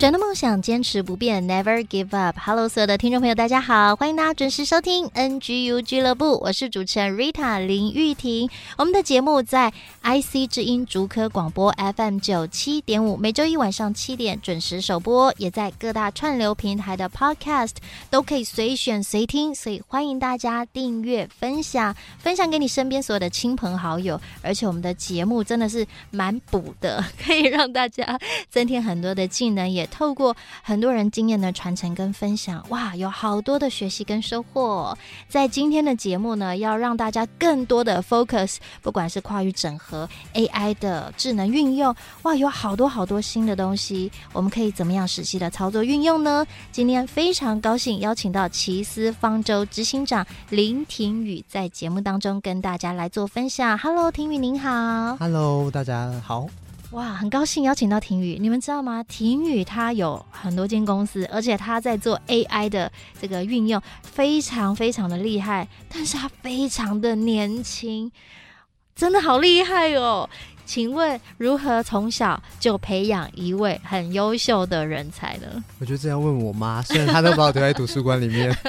人的梦想，坚持不变，Never give up。Hello，所有的听众朋友，大家好，欢迎大家准时收听 NGU 俱乐部，我是主持人 Rita 林玉婷。我们的节目在 IC 之音竹科广播 FM 九七点五，每周一晚上七点准时首播，也在各大串流平台的 Podcast 都可以随选随听，所以欢迎大家订阅、分享，分享给你身边所有的亲朋好友。而且我们的节目真的是蛮补的，可以让大家增添很多的技能，也。透过很多人经验的传承跟分享，哇，有好多的学习跟收获。在今天的节目呢，要让大家更多的 focus，不管是跨域整合、AI 的智能运用，哇，有好多好多新的东西，我们可以怎么样实际的操作运用呢？今天非常高兴邀请到奇思方舟执行长林庭宇在节目当中跟大家来做分享。Hello，庭宇您好。Hello，大家好。哇，很高兴邀请到婷宇，你们知道吗？婷宇他有很多间公司，而且他在做 AI 的这个运用，非常非常的厉害。但是他非常的年轻，真的好厉害哦！请问如何从小就培养一位很优秀的人才呢？我觉得这要问我妈，虽然她都把我丢在图书馆里面。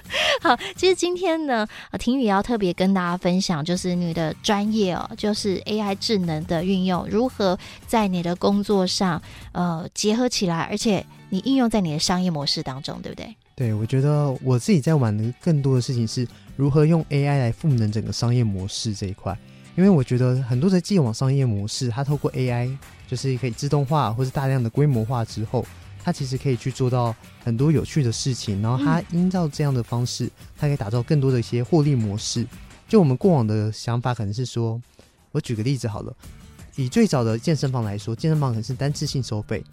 好，其实今天呢，婷宇要特别跟大家分享，就是你的专业哦，就是 AI 智能的运用，如何在你的工作上呃结合起来，而且你应用在你的商业模式当中，对不对？对，我觉得我自己在玩的更多的事情是如何用 AI 来赋能整个商业模式这一块。因为我觉得很多的既往商业模式，它透过 AI 就是可以自动化或是大量的规模化之后，它其实可以去做到很多有趣的事情。然后它依照这样的方式，它可以打造更多的一些获利模式。就我们过往的想法可能是说，我举个例子好了，以最早的健身房来说，健身房可能是单次性收费。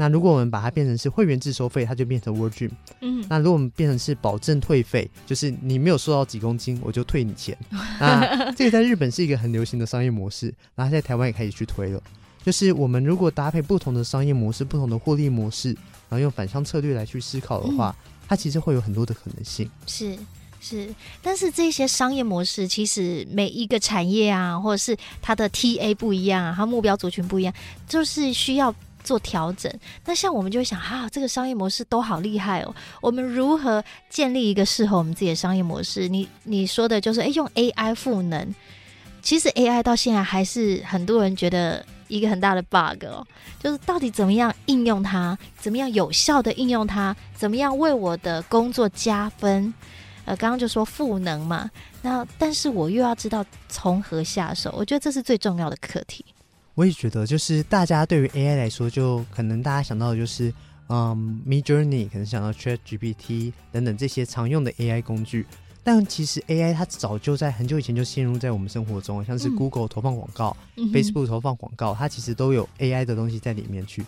那如果我们把它变成是会员制收费，它就变成 World Gym。嗯，那如果我们变成是保证退费，就是你没有瘦到几公斤，我就退你钱。那这个在日本是一个很流行的商业模式，然后在台湾也开始去推了。就是我们如果搭配不同的商业模式、不同的获利模式，然后用反向策略来去思考的话，嗯、它其实会有很多的可能性。是是，但是这些商业模式其实每一个产业啊，或者是它的 TA 不一样啊，它目标族群不一样，就是需要。做调整，那像我们就会想，啊，这个商业模式都好厉害哦。我们如何建立一个适合我们自己的商业模式？你你说的就是，诶，用 AI 赋能。其实 AI 到现在还是很多人觉得一个很大的 bug 哦，就是到底怎么样应用它，怎么样有效的应用它，怎么样为我的工作加分？呃，刚刚就说赋能嘛，那但是我又要知道从何下手，我觉得这是最重要的课题。我也觉得，就是大家对于 AI 来说，就可能大家想到的就是，嗯，Midjourney，可能想到 ChatGPT 等等这些常用的 AI 工具。但其实 AI 它早就在很久以前就陷入在我们生活中，像是 Google 投放广告、嗯、Facebook 投放广告，它其实都有 AI 的东西在里面去。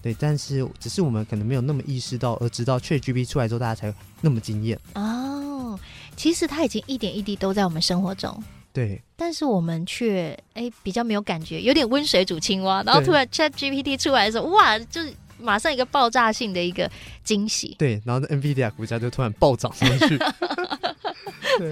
对，但是只是我们可能没有那么意识到，而直到 ChatGPT 出来之后，大家才那么惊艳。哦，其实它已经一点一滴都在我们生活中。对，但是我们却哎比较没有感觉，有点温水煮青蛙。然后突然 ChatGPT 出来的时候，哇，就是马上一个爆炸性的一个惊喜。对，然后 NVIDIA 股价就突然暴涨上去。对，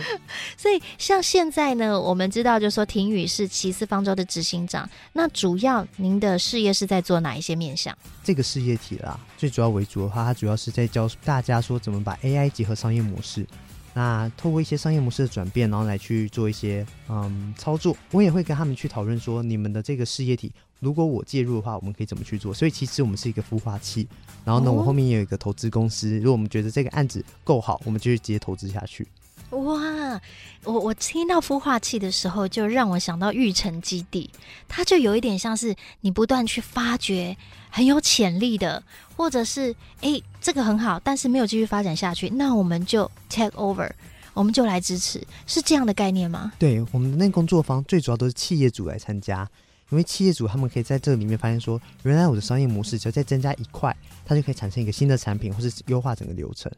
所以像现在呢，我们知道就是说廷宇是奇思方舟的执行长，那主要您的事业是在做哪一些面向？这个事业体啦，最主要为主的话，它主要是在教大家说怎么把 AI 结合商业模式。那透过一些商业模式的转变，然后来去做一些嗯操作，我也会跟他们去讨论说，你们的这个事业体，如果我介入的话，我们可以怎么去做？所以其实我们是一个孵化器，然后呢，我后面也有一个投资公司，如果我们觉得这个案子够好，我们就直接投资下去。哇，我我听到孵化器的时候，就让我想到育成基地，它就有一点像是你不断去发掘很有潜力的，或者是诶这个很好，但是没有继续发展下去，那我们就 take over，我们就来支持，是这样的概念吗？对，我们的那工作坊最主要都是企业主来参加，因为企业主他们可以在这里面发现说，原来我的商业模式只要再增加一块，它就可以产生一个新的产品，或是优化整个流程。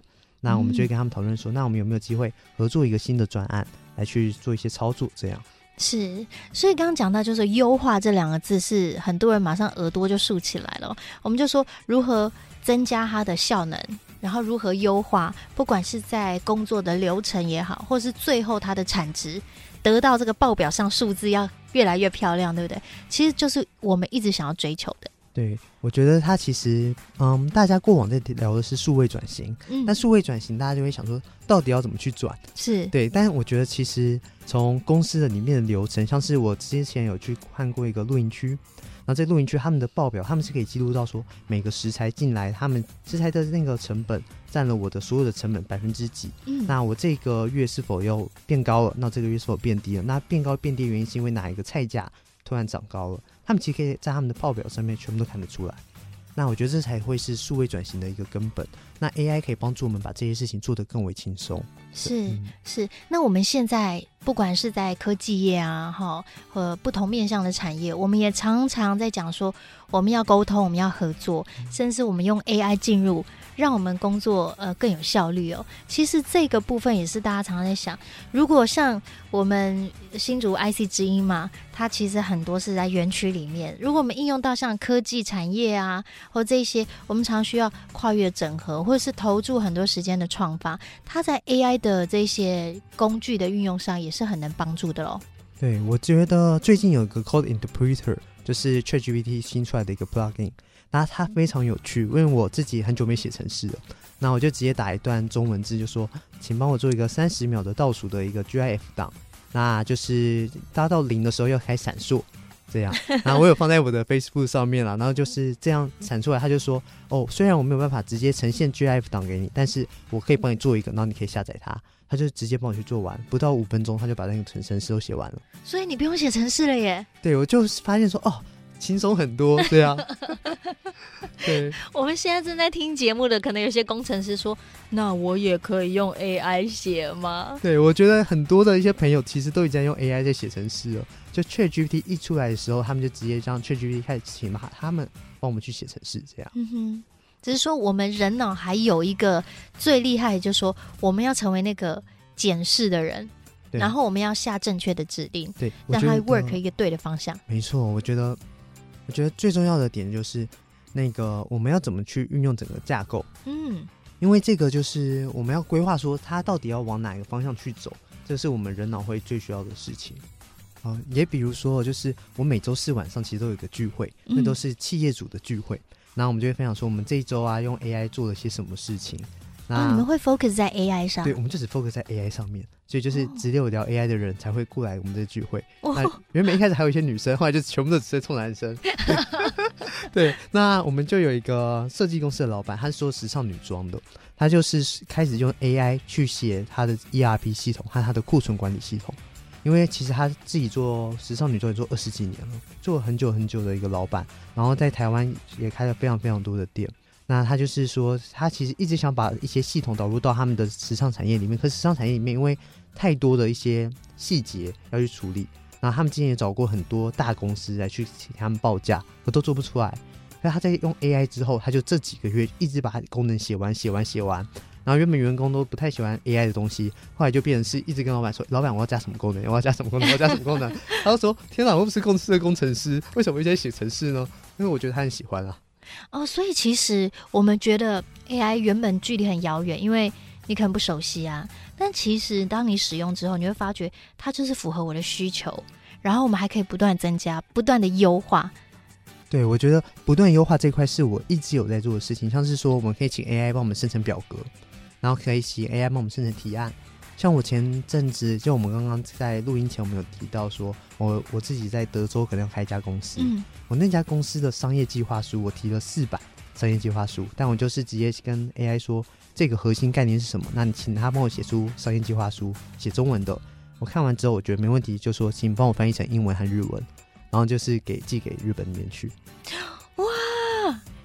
那我们就会跟他们讨论说，那我们有没有机会合作一个新的专案来去做一些操作？这样是，所以刚刚讲到就是优化这两个字，是很多人马上耳朵就竖起来了。我们就说如何增加它的效能，然后如何优化，不管是在工作的流程也好，或是最后它的产值得到这个报表上数字要越来越漂亮，对不对？其实就是我们一直想要追求的。对，我觉得它其实，嗯，大家过往在聊的是数位转型，嗯，那数位转型，大家就会想说，到底要怎么去转？是对，但是我觉得其实从公司的里面的流程，像是我之前有去看过一个露营区，然后在露营区他们的报表，他们是可以记录到说每个食材进来，他们食材的那个成本占了我的所有的成本百分之几，嗯，那我这个月是否又变高了？那这个月是否变低了？那变高变低原因是因为哪一个菜价突然涨高了？他们其实可以在他们的报表上面全部都看得出来，那我觉得这才会是数位转型的一个根本。那 AI 可以帮助我们把这些事情做得更为轻松。是、嗯、是，那我们现在不管是在科技业啊，哈，和不同面向的产业，我们也常常在讲说，我们要沟通，我们要合作，甚至我们用 AI 进入。让我们工作呃更有效率哦。其实这个部分也是大家常常在想，如果像我们新竹 IC 之音嘛，它其实很多是在园区里面。如果我们应用到像科技产业啊，或这些，我们常需要跨越整合，或者是投注很多时间的创发，它在 AI 的这些工具的运用上也是很能帮助的喽。对，我觉得最近有一个 Code Interpreter，就是 ChatGPT 新出来的一个 Plugin。那它非常有趣，因为我自己很久没写程式了，那我就直接打一段中文字，就说，请帮我做一个三十秒的倒数的一个 GIF 档，那就是搭到零的时候要开闪烁，这样。然后我有放在我的 Facebook 上面了，然后就是这样闪出来，他就说，哦，虽然我没有办法直接呈现 GIF 档给你，但是我可以帮你做一个，然后你可以下载它，他就直接帮我去做完，不到五分钟他就把那个程程式都写完了。所以你不用写程式了耶？对，我就发现说，哦。轻松很多，对啊，对。我们现在正在听节目的，可能有些工程师说：“那我也可以用 AI 写吗？”对，我觉得很多的一些朋友其实都已经用 AI 在写程式了。就 ChatGPT 一出来的时候，他们就直接让 ChatGPT 开始请他他们帮我们去写程式，这样。嗯哼，只是说我们人脑还有一个最厉害的，就是说我们要成为那个检视的人，然后我们要下正确的指令，对，让它 work 一个对的方向。没错，我觉得。我觉得最重要的点就是，那个我们要怎么去运用整个架构？嗯，因为这个就是我们要规划说它到底要往哪一个方向去走，这是我们人脑会最需要的事情。啊，也比如说，就是我每周四晚上其实都有一个聚会，那都是企业主的聚会，然后我们就会分享说我们这一周啊用 AI 做了些什么事情。那、哦、你们会 focus 在 AI 上？对，我们就只 focus 在 AI 上面，所以就是只有聊 AI 的人才会过来我们的聚会。哦、那原本一开始还有一些女生，后来就全部都直接冲男生。对，那我们就有一个设计公司的老板，他是做时尚女装的，他就是开始用 AI 去写他的 ERP 系统和他的库存管理系统，因为其实他自己做时尚女装也做二十几年了，做了很久很久的一个老板，然后在台湾也开了非常非常多的店。那他就是说，他其实一直想把一些系统导入到他们的时尚产业里面，可是时尚产业里面因为太多的一些细节要去处理，然后他们之前也找过很多大公司来去请他们报价，可都做不出来。那他在用 AI 之后，他就这几个月一直把他功能写完、写完、写完。然后原本员工都不太喜欢 AI 的东西，后来就变成是一直跟老板说：“老板，我要加什么功能？我要加什么功能？我要加什么功能？”他就说：“天哪，我不是公司的工程师，为什么一直在写程式呢？因为我觉得他很喜欢啊。”哦，所以其实我们觉得 AI 原本距离很遥远，因为你可能不熟悉啊。但其实当你使用之后，你会发觉它就是符合我的需求。然后我们还可以不断增加、不断的优化。对，我觉得不断优化这块是我一直有在做的事情。像是说，我们可以请 AI 帮我们生成表格，然后可以请 AI 帮我们生成提案。像我前阵子，就我们刚刚在录音前，我们有提到说，我我自己在德州可能要开一家公司。嗯，我那家公司的商业计划书，我提了四版商业计划书，但我就是直接跟 AI 说，这个核心概念是什么？那你请他帮我写出商业计划书，写中文的。我看完之后，我觉得没问题，就说请帮我翻译成英文和日文，然后就是给寄给日本那边去。哇！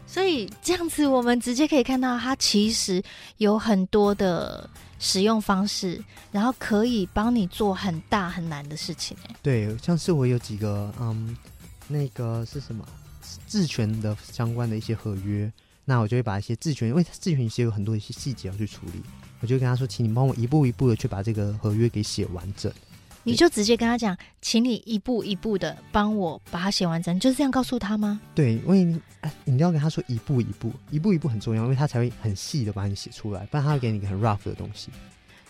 所以这样子，我们直接可以看到，它其实有很多的。使用方式，然后可以帮你做很大很难的事情。哎，对，像是我有几个嗯那个是什么质权的相关的一些合约，那我就会把一些质权，因为质权其实有很多一些细节要去处理，我就跟他说，请你帮我一步一步的去把这个合约给写完整。你就直接跟他讲，请你一步一步的帮我把它写完整，就是这样告诉他吗？对，因为你，哎，你要跟他说一步一步，一步一步很重要，因为他才会很细的把你写出来，不然他会给你一个很 rough 的东西。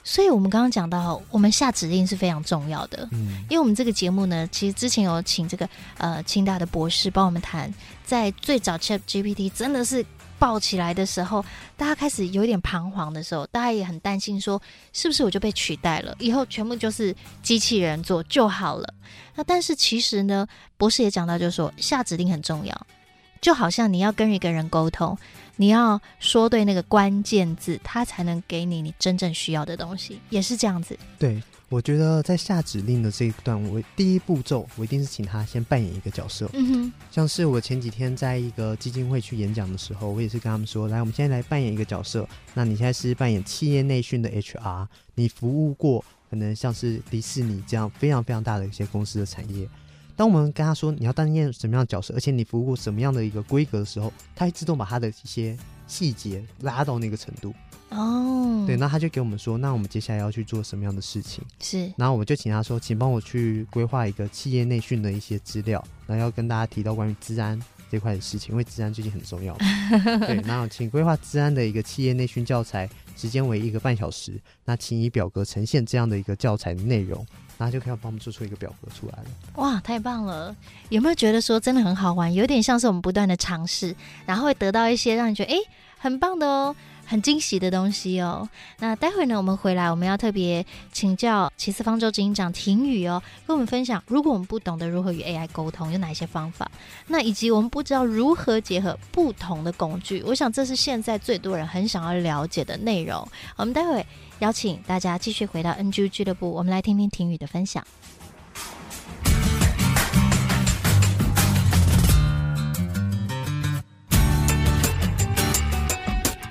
所以，我们刚刚讲到，我们下指令是非常重要的。嗯，因为我们这个节目呢，其实之前有请这个呃清大的博士帮我们谈，在最早 ChatGPT 真的是。爆起来的时候，大家开始有点彷徨的时候，大家也很担心，说是不是我就被取代了？以后全部就是机器人做就好了。那但是其实呢，博士也讲到，就是说下指令很重要，就好像你要跟一个人沟通，你要说对那个关键字，他才能给你你真正需要的东西，也是这样子。对。我觉得在下指令的这一段，我第一步骤我一定是请他先扮演一个角色。嗯哼，像是我前几天在一个基金会去演讲的时候，我也是跟他们说：“来，我们现在来扮演一个角色。那你现在是扮演企业内训的 HR，你服务过可能像是迪士尼这样非常非常大的一些公司的产业。当我们跟他说你要担任什么样的角色，而且你服务过什么样的一个规格的时候，他会自动把他的一些细节拉到那个程度。”哦，对，那他就给我们说，那我们接下来要去做什么样的事情？是，然后我们就请他说，请帮我去规划一个企业内训的一些资料，然后要跟大家提到关于治安这块的事情，因为治安最近很重要。对，然后请规划治安的一个企业内训教材，时间为一个半小时，那请以表格呈现这样的一个教材的内容，然后就可以帮我们做出一个表格出来了。哇，太棒了！有没有觉得说真的很好玩？有点像是我们不断的尝试，然后会得到一些让你觉得哎很棒的哦。很惊喜的东西哦。那待会呢，我们回来，我们要特别请教奇思方舟执行长婷宇哦，跟我们分享，如果我们不懂得如何与 AI 沟通，有哪些方法？那以及我们不知道如何结合不同的工具，我想这是现在最多人很想要了解的内容。我们待会邀请大家继续回到 NG 俱乐部，我们来听听婷宇的分享。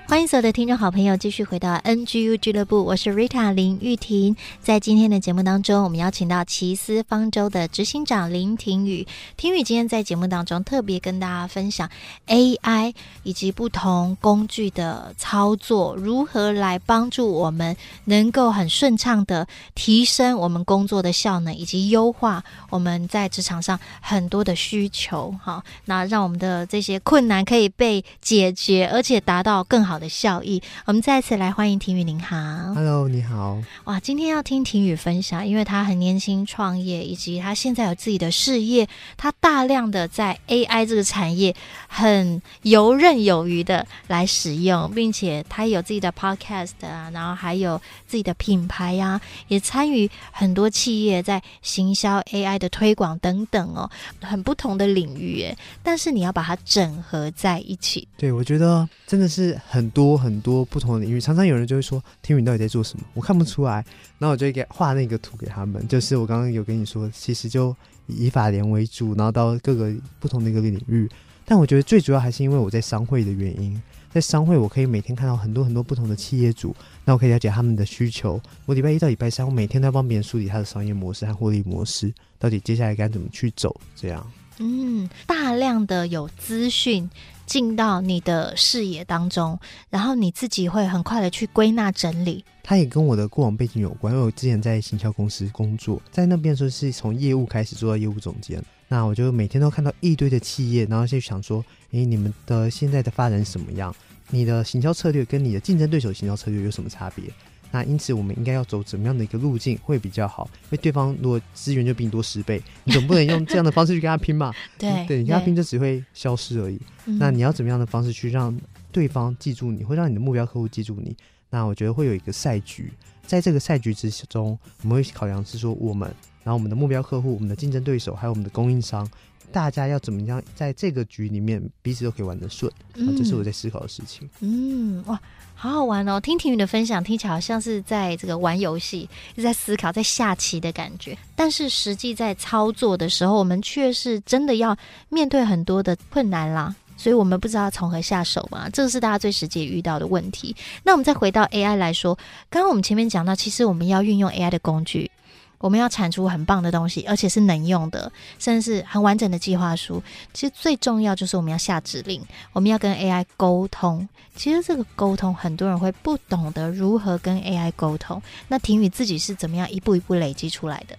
欢迎所有的听众好朋友继续回到 NGU 俱乐部，我是 Rita 林玉婷。在今天的节目当中，我们邀请到奇思方舟的执行长林庭宇。庭宇今天在节目当中特别跟大家分享 AI 以及不同工具的操作，如何来帮助我们能够很顺畅的提升我们工作的效能，以及优化我们在职场上很多的需求。好，那让我们的这些困难可以被解决，而且达到更好的效益，我们再次来欢迎庭宇，您好，Hello，你好。哇，今天要听庭宇分享，因为他很年轻创业，以及他现在有自己的事业，他大量的在 AI 这个产业很游刃有余的来使用，并且他有自己的 Podcast 啊，然后还有自己的品牌呀、啊，也参与很多企业在行销 AI 的推广等等哦，很不同的领域耶。但是你要把它整合在一起，对，我觉得真的是很。多很多不同的领域，常常有人就会说：“天宇到底在做什么？我看不出来。”然后我就给画那个图给他们，就是我刚刚有跟你说，其实就以法联为主，然后到各个不同的一个领域。但我觉得最主要还是因为我在商会的原因，在商会我可以每天看到很多很多不同的企业主，那我可以了解他们的需求。我礼拜一到礼拜三，我每天都要帮别人梳理他的商业模式和获利模式，到底接下来该怎么去走？这样，嗯，大量的有资讯。进到你的视野当中，然后你自己会很快的去归纳整理。它也跟我的过往背景有关，因为我之前在行销公司工作，在那边的时候是从业务开始做到业务总监。那我就每天都看到一堆的企业，然后就想说，诶，你们的现在的发展什么样？你的行销策略跟你的竞争对手行销策略有什么差别？那因此，我们应该要走怎么样的一个路径会比较好？因为对方如果资源就比你多十倍，你总不能用这样的方式去跟他拼嘛？对，对，你跟他拼就只会消失而已。那你要怎么样的方式去让对方记住你，会让你的目标客户记住你？那我觉得会有一个赛局，在这个赛局之中，我们会考量是说我们，然后我们的目标客户、我们的竞争对手，还有我们的供应商。大家要怎么样在这个局里面彼此都可以玩得顺？嗯，这是我在思考的事情。嗯，哇，好好玩哦！听婷宇的分享，听起来好像是在这个玩游戏，是在思考，在下棋的感觉。但是实际在操作的时候，我们却是真的要面对很多的困难啦。所以我们不知道从何下手嘛，这个是大家最实际遇到的问题。那我们再回到 AI 来说，刚刚我们前面讲到，其实我们要运用 AI 的工具。我们要产出很棒的东西，而且是能用的，甚至是很完整的计划书。其实最重要就是我们要下指令，我们要跟 AI 沟通。其实这个沟通，很多人会不懂得如何跟 AI 沟通。那婷宇自己是怎么样一步一步累积出来的？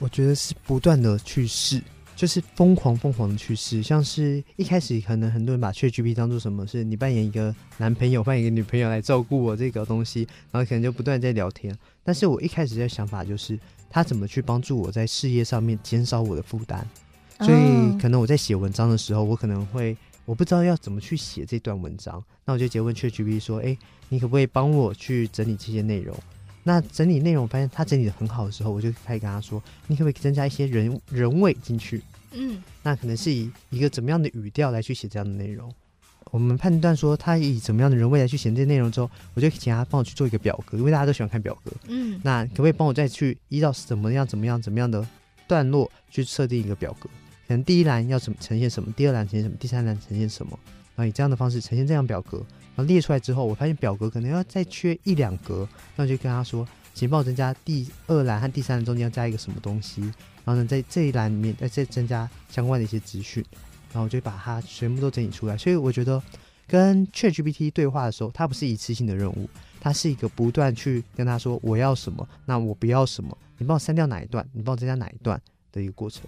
我觉得是不断的去试。就是疯狂疯狂的去试，像是一开始可能很多人把 ChatGPT 当做什么，是你扮演一个男朋友，扮演一个女朋友来照顾我这个东西，然后可能就不断在聊天。但是我一开始的想法就是，他怎么去帮助我在事业上面减少我的负担。所以可能我在写文章的时候，我可能会我不知道要怎么去写这段文章，那我就直接问 ChatGPT 说：“哎，你可不可以帮我去整理这些内容？”那整理内容，发现他整理的很好的时候，我就开始跟他说：“你可不可以增加一些人人味进去？”嗯，那可能是以一个怎么样的语调来去写这样的内容。我们判断说他以怎么样的人味来去写这些内容之后，我就请他帮我去做一个表格，因为大家都喜欢看表格。嗯，那可不可以帮我再去依照怎么样、怎么样、怎么样的段落去设定一个表格？可能第一栏要怎么呈现什么，第二栏呈现什么，第三栏呈现什么？然后以这样的方式呈现这样表格，然后列出来之后，我发现表格可能要再缺一两格，那我就跟他说，请帮我增加第二栏和第三栏中间要加一个什么东西。然后呢，在这一栏里面再增加相关的一些资讯，然后我就把它全部都整理出来。所以我觉得跟 ChatGPT 对话的时候，它不是一次性的任务，它是一个不断去跟他说我要什么，那我不要什么，你帮我删掉哪一段，你帮我增加哪一段的一个过程。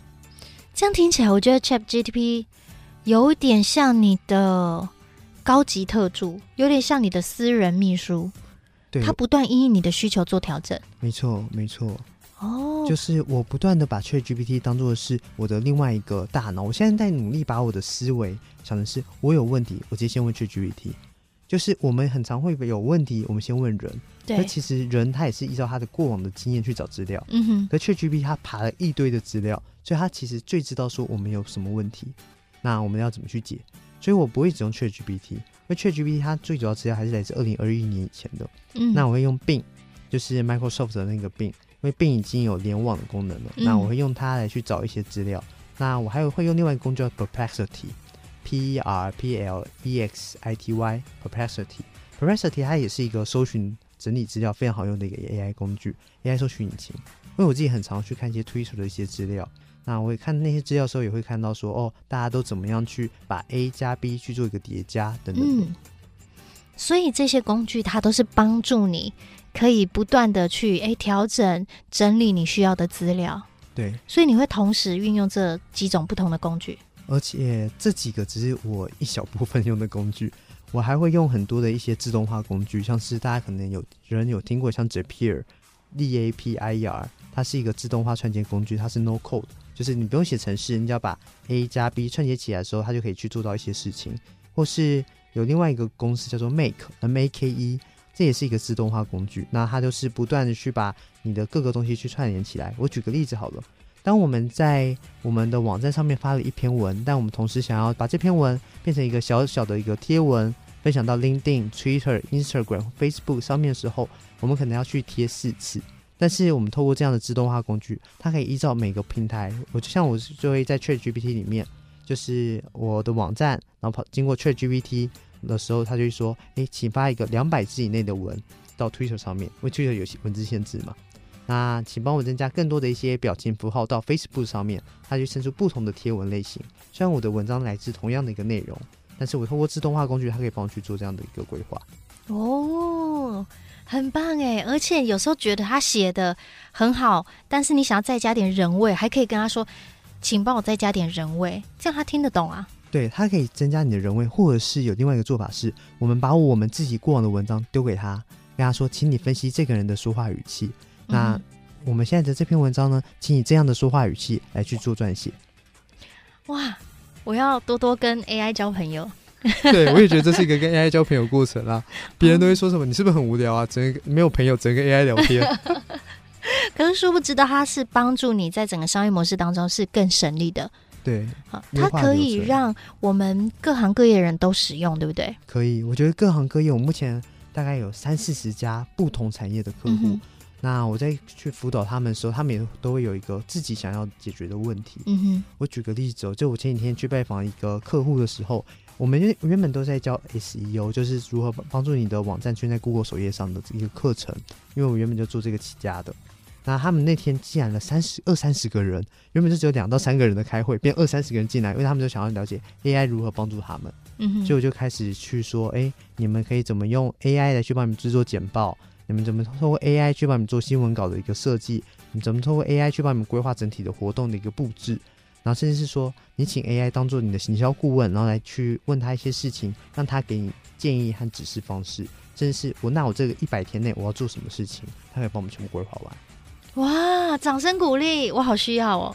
这样听起来，我觉得 ChatGPT 有点像你的高级特助，有点像你的私人秘书，对，它不断因应你的需求做调整。没错，没错。哦，就是我不断的把 ChatGPT 当做是我的另外一个大脑。我现在在努力把我的思维想的是，我有问题，我直接先问 ChatGPT。就是我们很常会有问题，我们先问人。对。那其实人他也是依照他的过往的经验去找资料。嗯哼。可 ChatGPT 他爬了一堆的资料，所以他其实最知道说我们有什么问题，那我们要怎么去解。所以我不会只用 ChatGPT，因为 ChatGPT 它最主要资料还是来自二零二一年以前的。嗯。那我会用 Bing，就是 Microsoft 的那个 Bing。因为 Bing 已经有联网的功能了，嗯、那我会用它来去找一些资料。那我还有会用另外一个工具叫 Perplexity，P R P L E X I T Y，Perplexity，Perplexity 它也是一个搜寻整理资料非常好用的一个 AI 工具，AI 搜寻引擎。因为我自己很常去看一些 Twitter 的一些资料，那我会看那些资料的时候，也会看到说，哦，大家都怎么样去把 A 加 B 去做一个叠加等等。嗯，所以这些工具它都是帮助你。可以不断的去哎调整整理你需要的资料，对，所以你会同时运用这几种不同的工具，而且这几个只是我一小部分用的工具，我还会用很多的一些自动化工具，像是大家可能有人有听过像 Zapier。D A P I E R，它是一个自动化串接工具，它是 No Code，就是你不用写程式，你只要把 A 加 B 串接起来的时候，它就可以去做到一些事情，或是有另外一个公司叫做 Make，M A K E。这也是一个自动化工具，那它就是不断的去把你的各个东西去串联起来。我举个例子好了，当我们在我们的网站上面发了一篇文，但我们同时想要把这篇文变成一个小小的一个贴文，分享到 LinkedIn、Twitter、Instagram、Facebook 上面的时候，我们可能要去贴四次。但是我们透过这样的自动化工具，它可以依照每个平台，我就像我就会在 ChatGPT 里面，就是我的网站，然后跑经过 ChatGPT。的时候，他就会说：“哎，请发一个两百字以内的文到 Twitter 上面，因为 Twitter 有文字限制嘛。那请帮我增加更多的一些表情符号到 Facebook 上面，它就生出不同的贴文类型。虽然我的文章来自同样的一个内容，但是我透过自动化工具，它可以帮我去做这样的一个规划。哦，很棒哎！而且有时候觉得他写的很好，但是你想要再加点人味，还可以跟他说，请帮我再加点人味，这样他听得懂啊。”对，他可以增加你的人味，或者是有另外一个做法是，我们把我们自己过往的文章丢给他，跟他说，请你分析这个人的说话语气。嗯、那我们现在的这篇文章呢，请以这样的说话语气来去做撰写。哇，我要多多跟 AI 交朋友。对，我也觉得这是一个跟 AI 交朋友过程啦。别人都会说什么？你是不是很无聊啊？整个没有朋友，整个 AI 聊天。可是殊不知道，它是帮助你在整个商业模式当中是更省力的。对，好，它可以让我们各行各业的人都使用，对不对？可以，我觉得各行各业，我目前大概有三四十家不同产业的客户。嗯、那我在去辅导他们的时候，他们也都会有一个自己想要解决的问题。嗯哼，我举个例子哦，就我前几天去拜访一个客户的时候，我们原原本都在教 SEO，就是如何帮助你的网站出现在 Google 首页上的一个课程，因为我原本就做这个起家的。那他们那天进来了三十二三十个人，原本是只有两到三个人的开会，变二三十个人进来，因为他们就想要了解 AI 如何帮助他们。嗯哼，所以我就开始去说，哎、欸，你们可以怎么用 AI 来去帮你们制作简报？你们怎么通过 AI 去帮你们做新闻稿的一个设计？你怎么通过 AI 去帮你们规划整体的活动的一个布置？然后甚至是说，你请 AI 当做你的行销顾问，然后来去问他一些事情，让他给你建议和指示方式。甚至是我，那我这个一百天内我要做什么事情，他可以帮我们全部规划完。哇！掌声鼓励，我好需要哦，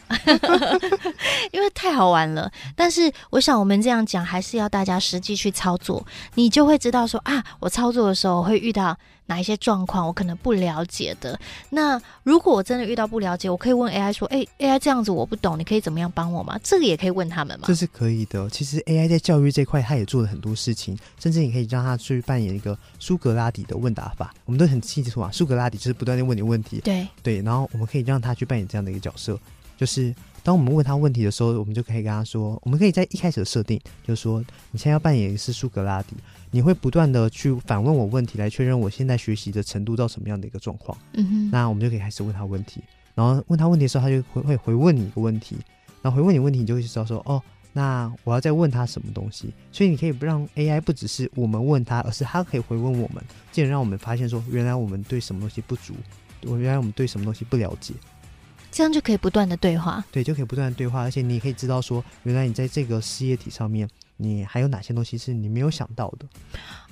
因为太好玩了。但是我想，我们这样讲还是要大家实际去操作，你就会知道说啊，我操作的时候会遇到哪一些状况，我可能不了解的。那如果我真的遇到不了解，我可以问 AI 说：“哎，AI 这样子我不懂，你可以怎么样帮我吗？”这个也可以问他们吗？这是可以的。其实 AI 在教育这块，它也做了很多事情，甚至你可以让它去扮演一个苏格拉底的问答法。我们都很清楚啊，苏格拉底就是不断的问你问题。对对。然后我们可以让他去扮演这样的一个角色，就是当我们问他问题的时候，我们就可以跟他说，我们可以在一开始的设定，就是说你现在要扮演的是苏格拉底，你会不断的去反问我问题，来确认我现在学习的程度到什么样的一个状况。嗯哼，那我们就可以开始问他问题，然后问他问题的时候，他就会会回问你一个问题，然后回问你问题，你就会知道说，哦，那我要再问他什么东西。所以你可以不让 AI 不只是我们问他，而是他可以回问我们，进而让我们发现说，原来我们对什么东西不足。我原来我们对什么东西不了解，这样就可以不断的对话，对，就可以不断的对话，而且你也可以知道说，原来你在这个事业体上面，你还有哪些东西是你没有想到的。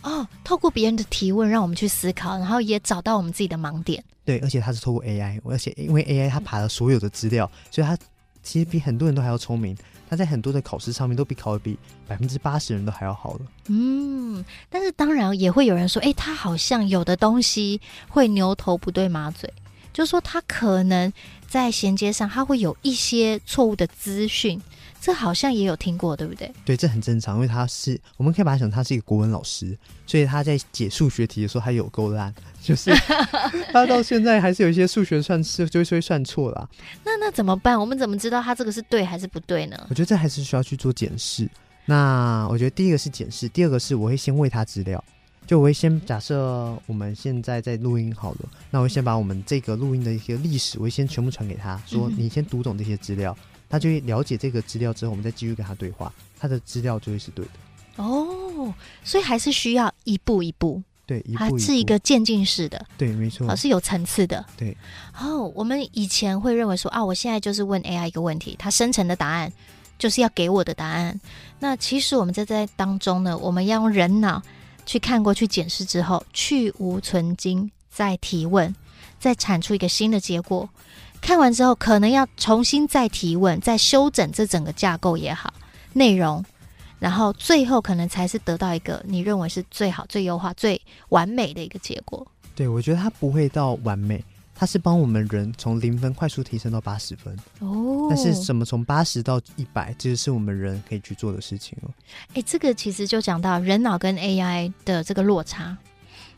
哦，透过别人的提问，让我们去思考，然后也找到我们自己的盲点。对，而且它是透过 AI，而且因为 AI 它爬了所有的资料，所以它其实比很多人都还要聪明。他在很多的考试上面都比考的比百分之八十人都还要好了。嗯，但是当然也会有人说，哎，他好像有的东西会牛头不对马嘴，就是说他可能在衔接上他会有一些错误的资讯，这好像也有听过，对不对？对，这很正常，因为他是我们可以把他想他是一个国文老师，所以他在解数学题的时候他有够烂。就是 他到现在还是有一些数学算是就会算错了。那那怎么办？我们怎么知道他这个是对还是不对呢？我觉得这还是需要去做检视。那我觉得第一个是检视，第二个是我会先喂他资料。就我会先假设我们现在在录音好了，那我会先把我们这个录音的一些历史，我会先全部传给他，说你先读懂这些资料，嗯、他就会了解这个资料之后，我们再继续跟他对话，他的资料就会是对的。哦，所以还是需要一步一步。对，一步一步，它是一个渐进式的，对，没错，是有层次的，对。哦，我们以前会认为说啊，我现在就是问 AI 一个问题，它生成的答案就是要给我的答案。那其实我们在在当中呢，我们要用人脑去看过去检视之后，去无存菁，再提问，再产出一个新的结果。看完之后，可能要重新再提问，再修整这整个架构也好，内容。然后最后可能才是得到一个你认为是最好、最优化、最完美的一个结果。对，我觉得它不会到完美，它是帮我们人从零分快速提升到八十分。哦，但是怎么从八十到一百，这个是我们人可以去做的事情哦。哎，这个其实就讲到人脑跟 AI 的这个落差。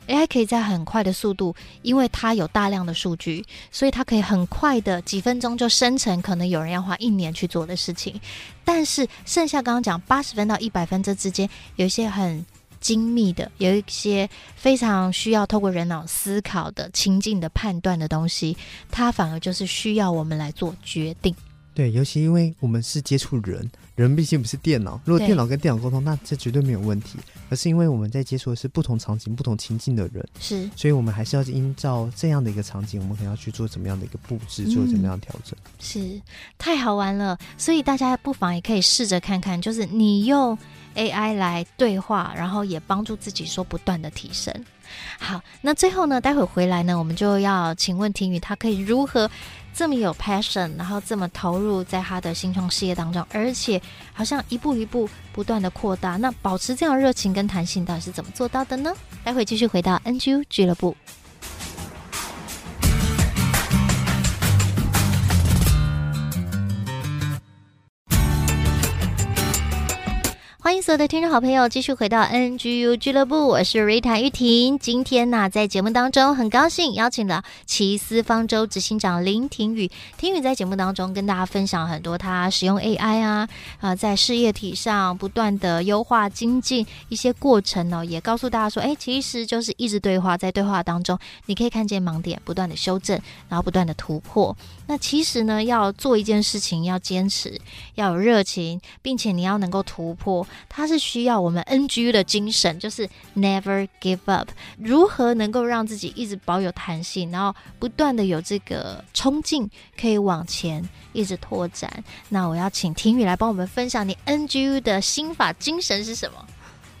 AI 可以在很快的速度，因为它有大量的数据，所以它可以很快的几分钟就生成可能有人要花一年去做的事情。但是剩下刚刚讲八十分到一百分这之间，有一些很精密的，有一些非常需要透过人脑思考的情境的判断的东西，它反而就是需要我们来做决定。对，尤其因为我们是接触人，人毕竟不是电脑。如果电脑跟电脑沟通，那这绝对没有问题。而是因为我们在接触的是不同场景、不同情境的人，是，所以我们还是要依照这样的一个场景，我们可能要去做怎么样的一个布置，做怎么样的调整。嗯，是，太好玩了。所以大家不妨也可以试着看看，就是你用 AI 来对话，然后也帮助自己说不断的提升。好，那最后呢，待会回来呢，我们就要请问婷宇，他可以如何？这么有 passion，然后这么投入在他的新创事业当中，而且好像一步一步不断的扩大。那保持这样热情跟弹性，到底是怎么做到的呢？待会继续回到 NGU 俱乐部。欢迎所有的听众好朋友继续回到 NGU 俱乐部，我是 Rita 玉婷。今天呢，在节目当中很高兴邀请了奇思方舟执行长林庭宇。庭宇在节目当中跟大家分享很多他使用 AI 啊，啊、在事业体上不断的优化精进一些过程呢，也告诉大家说，哎，其实就是一直对话，在对话当中你可以看见盲点，不断的修正，然后不断的突破。那其实呢，要做一件事情，要坚持，要有热情，并且你要能够突破。它是需要我们 NGU 的精神，就是 Never Give Up。如何能够让自己一直保有弹性，然后不断的有这个冲劲，可以往前一直拓展？那我要请婷宇来帮我们分享你 NGU 的心法精神是什么？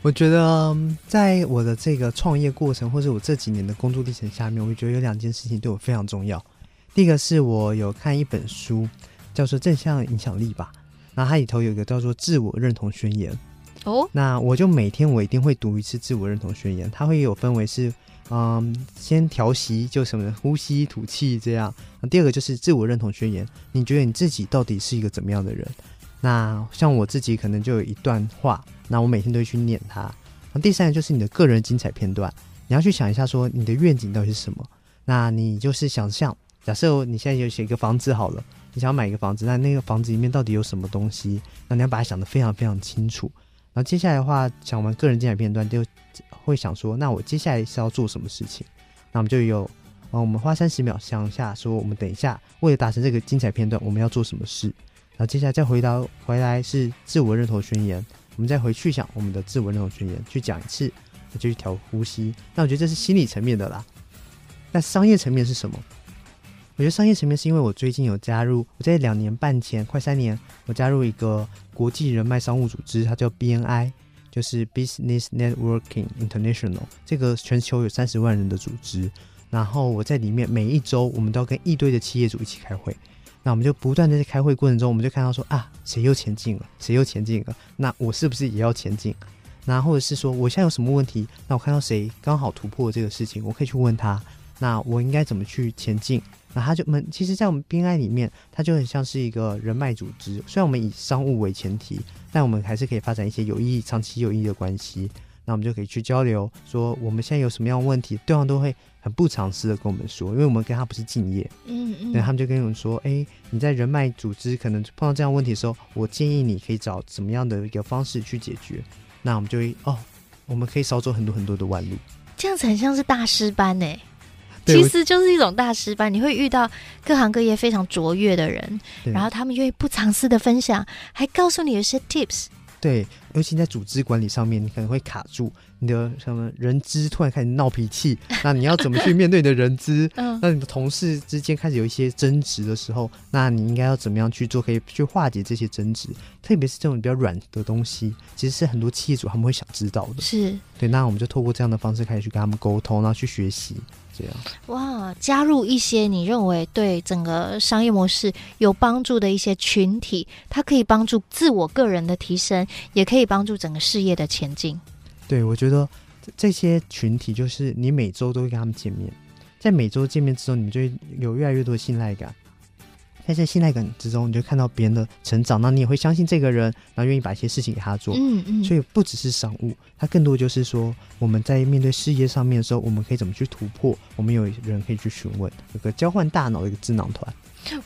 我觉得在我的这个创业过程，或者我这几年的工作历程下面，我觉得有两件事情对我非常重要。第一个是我有看一本书，叫做《正向影响力》吧，然后它里头有一个叫做自我认同宣言。哦，那我就每天我一定会读一次自我认同宣言，它会有分为是，嗯，先调息就什么呼吸吐气这样。那第二个就是自我认同宣言，你觉得你自己到底是一个怎么样的人？那像我自己可能就有一段话，那我每天都会去念它。那第三个就是你的个人精彩片段，你要去想一下说你的愿景到底是什么？那你就是想象，假设你现在有写一个房子好了，你想要买一个房子，那那个房子里面到底有什么东西？那你要把它想得非常非常清楚。然后接下来的话，讲完个人精彩片段，就会想说，那我接下来是要做什么事情？那我们就有，啊，我们花三十秒想一下，说我们等一下为了达成这个精彩片段，我们要做什么事？然后接下来再回到回来是自我认同宣言，我们再回去想我们的自我认同宣言，去讲一次，那就去调呼吸。那我觉得这是心理层面的啦。那商业层面是什么？我觉得商业层面是因为我最近有加入，我在两年半前，快三年，我加入一个国际人脉商务组织，它叫 BNI，就是 Business Networking International，这个全球有三十万人的组织。然后我在里面每一周，我们都要跟一堆的企业主一起开会。那我们就不断的在开会过程中，我们就看到说啊，谁又前进了，谁又前进了，那我是不是也要前进？那或者是说我现在有什么问题？那我看到谁刚好突破这个事情，我可以去问他，那我应该怎么去前进？那他就们其实，在我们 BNI 里面，它就很像是一个人脉组织。虽然我们以商务为前提，但我们还是可以发展一些有意义、长期有意义的关系。那我们就可以去交流，说我们现在有什么样的问题，对方都会很不尝试的跟我们说，因为我们跟他不是敬业。嗯嗯。那他们就跟我们说：“哎、欸，你在人脉组织可能碰到这样问题的时候，我建议你可以找怎么样的一个方式去解决。”那我们就会哦，我们可以少走很多很多的弯路。这样子很像是大师班呢、欸。其实就是一种大师班，你会遇到各行各业非常卓越的人，然后他们愿意不藏私的分享，还告诉你有些 tips。对，尤其在组织管理上面，你可能会卡住你的什么人资突然开始闹脾气，那你要怎么去面对你的人资？嗯，那你的同事之间开始有一些争执的时候，那你应该要怎么样去做，可以去化解这些争执？特别是这种比较软的东西，其实是很多企业主他们会想知道的。是对，那我们就透过这样的方式开始去跟他们沟通，然后去学习。这样哇，加入一些你认为对整个商业模式有帮助的一些群体，它可以帮助自我个人的提升，也可以帮助整个事业的前进。对，我觉得这些群体就是你每周都会跟他们见面，在每周见面之后，你就会有越来越多的信赖感。在这信赖感之中，你就看到别人的成长，那你也会相信这个人，然后愿意把一些事情给他做。嗯嗯。所以不只是商务，它更多就是说，我们在面对事业上面的时候，我们可以怎么去突破？我们有人可以去询问，有个交换大脑的一个智囊团。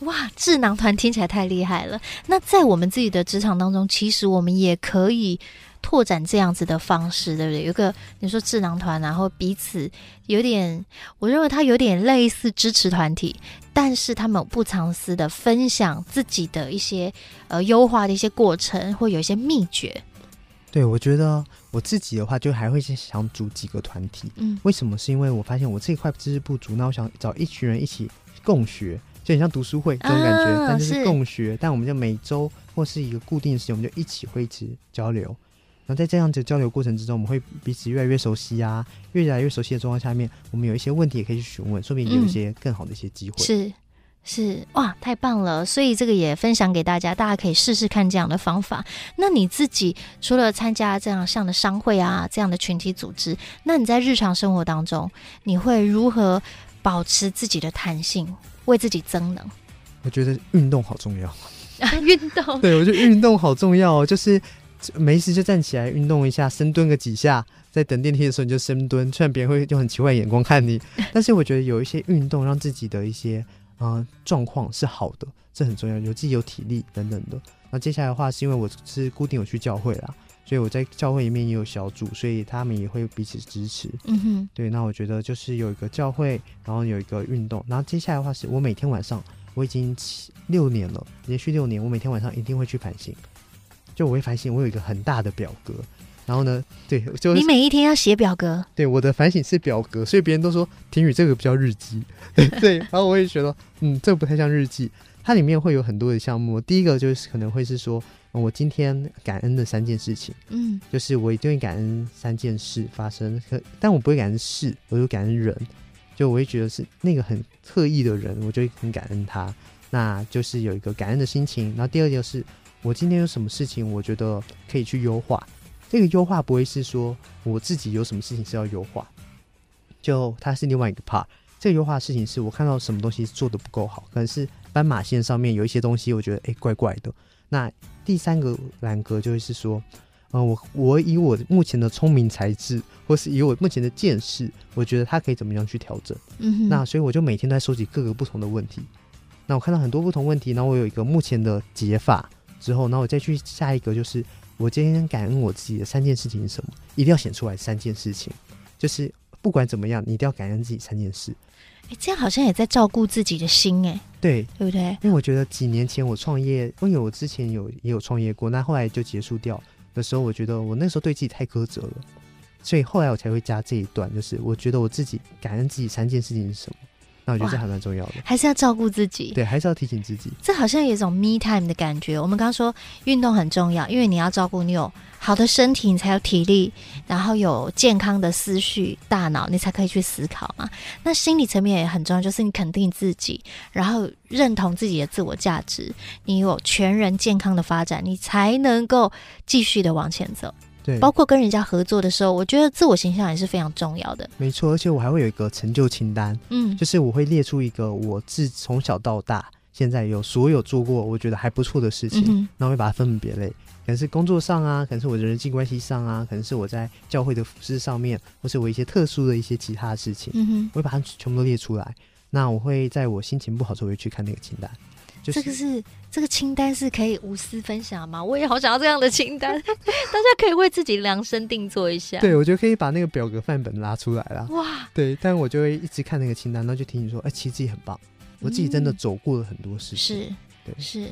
哇，智囊团听起来太厉害了。那在我们自己的职场当中，其实我们也可以。拓展这样子的方式，对不对？有个你说智囊团，然后彼此有点，我认为它有点类似支持团体，但是他们不藏私的分享自己的一些呃优化的一些过程，或有一些秘诀。对，我觉得我自己的话，就还会想组几个团体。嗯，为什么？是因为我发现我这一块知识不足，那我想找一群人一起共学，就很像读书会这种感觉，啊、但就是共学。但我们就每周或是一个固定的时间，我们就一起会一起交流。那在这样子交流过程之中，我们会彼此越来越熟悉啊，越来越熟悉的状况下面，我们有一些问题也可以去询问，说不定有一些更好的一些机会。嗯、是是哇，太棒了！所以这个也分享给大家，大家可以试试看这样的方法。那你自己除了参加这样像的商会啊，这样的群体组织，那你在日常生活当中，你会如何保持自己的弹性，为自己增能？我觉得运动好重要啊，运动。对，我觉得运动好重要哦，就是。没事就站起来运动一下，深蹲个几下，在等电梯的时候你就深蹲。虽然别人会用很奇怪的眼光看你，但是我觉得有一些运动让自己的一些呃状况是好的，这很重要，有自己有体力等等的。那接下来的话，是因为我是固定有去教会啦，所以我在教会里面也有小组，所以他们也会彼此支持。嗯哼，对，那我觉得就是有一个教会，然后有一个运动，然后接下来的话是我每天晚上。我已经六年了，连续六年，我每天晚上一定会去反省。就我会反省，我有一个很大的表格，然后呢，对，就你每一天要写表格。对，我的反省是表格，所以别人都说婷宇这个比较日记。对，对，然后我也觉得，嗯，这个不太像日记。它里面会有很多的项目，第一个就是可能会是说，我今天感恩的三件事情，嗯，就是我一定会感恩三件事发生，可但我不会感恩事，我就感恩人。就我会觉得是那个很特意的人，我就会很感恩他，那就是有一个感恩的心情。然后第二件事，我今天有什么事情，我觉得可以去优化。这个优化不会是说我自己有什么事情是要优化，就它是另外一个 part。这个优化的事情是我看到什么东西做的不够好，可能是斑马线上面有一些东西，我觉得哎怪怪的。那第三个栏格就会是说。嗯、呃，我我以我目前的聪明才智，或是以我目前的见识，我觉得他可以怎么样去调整。嗯哼，那所以我就每天都在收集各个不同的问题。那我看到很多不同问题，然后我有一个目前的解法之后，那我再去下一个，就是我今天感恩我自己的三件事情是什么？一定要写出来三件事情，就是不管怎么样，你一定要感恩自己三件事。哎，这样好像也在照顾自己的心，哎，对，对不对？因为我觉得几年前我创业，因为我之前有也有创业过，那后来就结束掉。的时候，我觉得我那时候对自己太苛责了，所以后来我才会加这一段，就是我觉得我自己感恩自己三件事情是什么。那我觉得这还蛮重要的，还是要照顾自己，对，还是要提醒自己。这好像有一种 me time 的感觉。我们刚刚说运动很重要，因为你要照顾你有好的身体，你才有体力，然后有健康的思绪、大脑，你才可以去思考嘛。那心理层面也很重要，就是你肯定自己，然后认同自己的自我价值，你有全人健康的发展，你才能够继续的往前走。对，包括跟人家合作的时候，我觉得自我形象也是非常重要的。没错，而且我还会有一个成就清单，嗯，就是我会列出一个我自从小到大现在有所有做过我觉得还不错的事情，嗯，然后会把它分门别类，可能是工作上啊，可能是我的人际关系上啊，可能是我在教会的服饰上面，或是我一些特殊的一些其他的事情，嗯哼，我会把它全部都列出来。那我会在我心情不好的时候会去看那个清单。就是、这个是这个清单是可以无私分享吗？我也好想要这样的清单，大家可以为自己量身定做一下。对，我觉得可以把那个表格范本拉出来了。哇，对，但我就会一直看那个清单，然后就听你说，哎，其实自己很棒，我自己真的走过了很多事情。嗯、是。对，是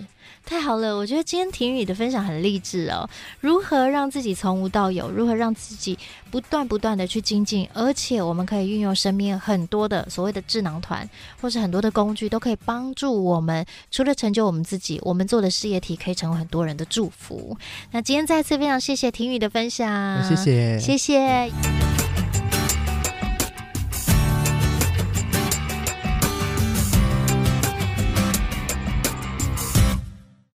太好了，我觉得今天婷宇的分享很励志哦。如何让自己从无到有？如何让自己不断不断的去精进？而且我们可以运用身边很多的所谓的智囊团，或是很多的工具，都可以帮助我们。除了成就我们自己，我们做的事业体可以成为很多人的祝福。那今天再次非常谢谢婷宇的分享，谢谢，谢谢。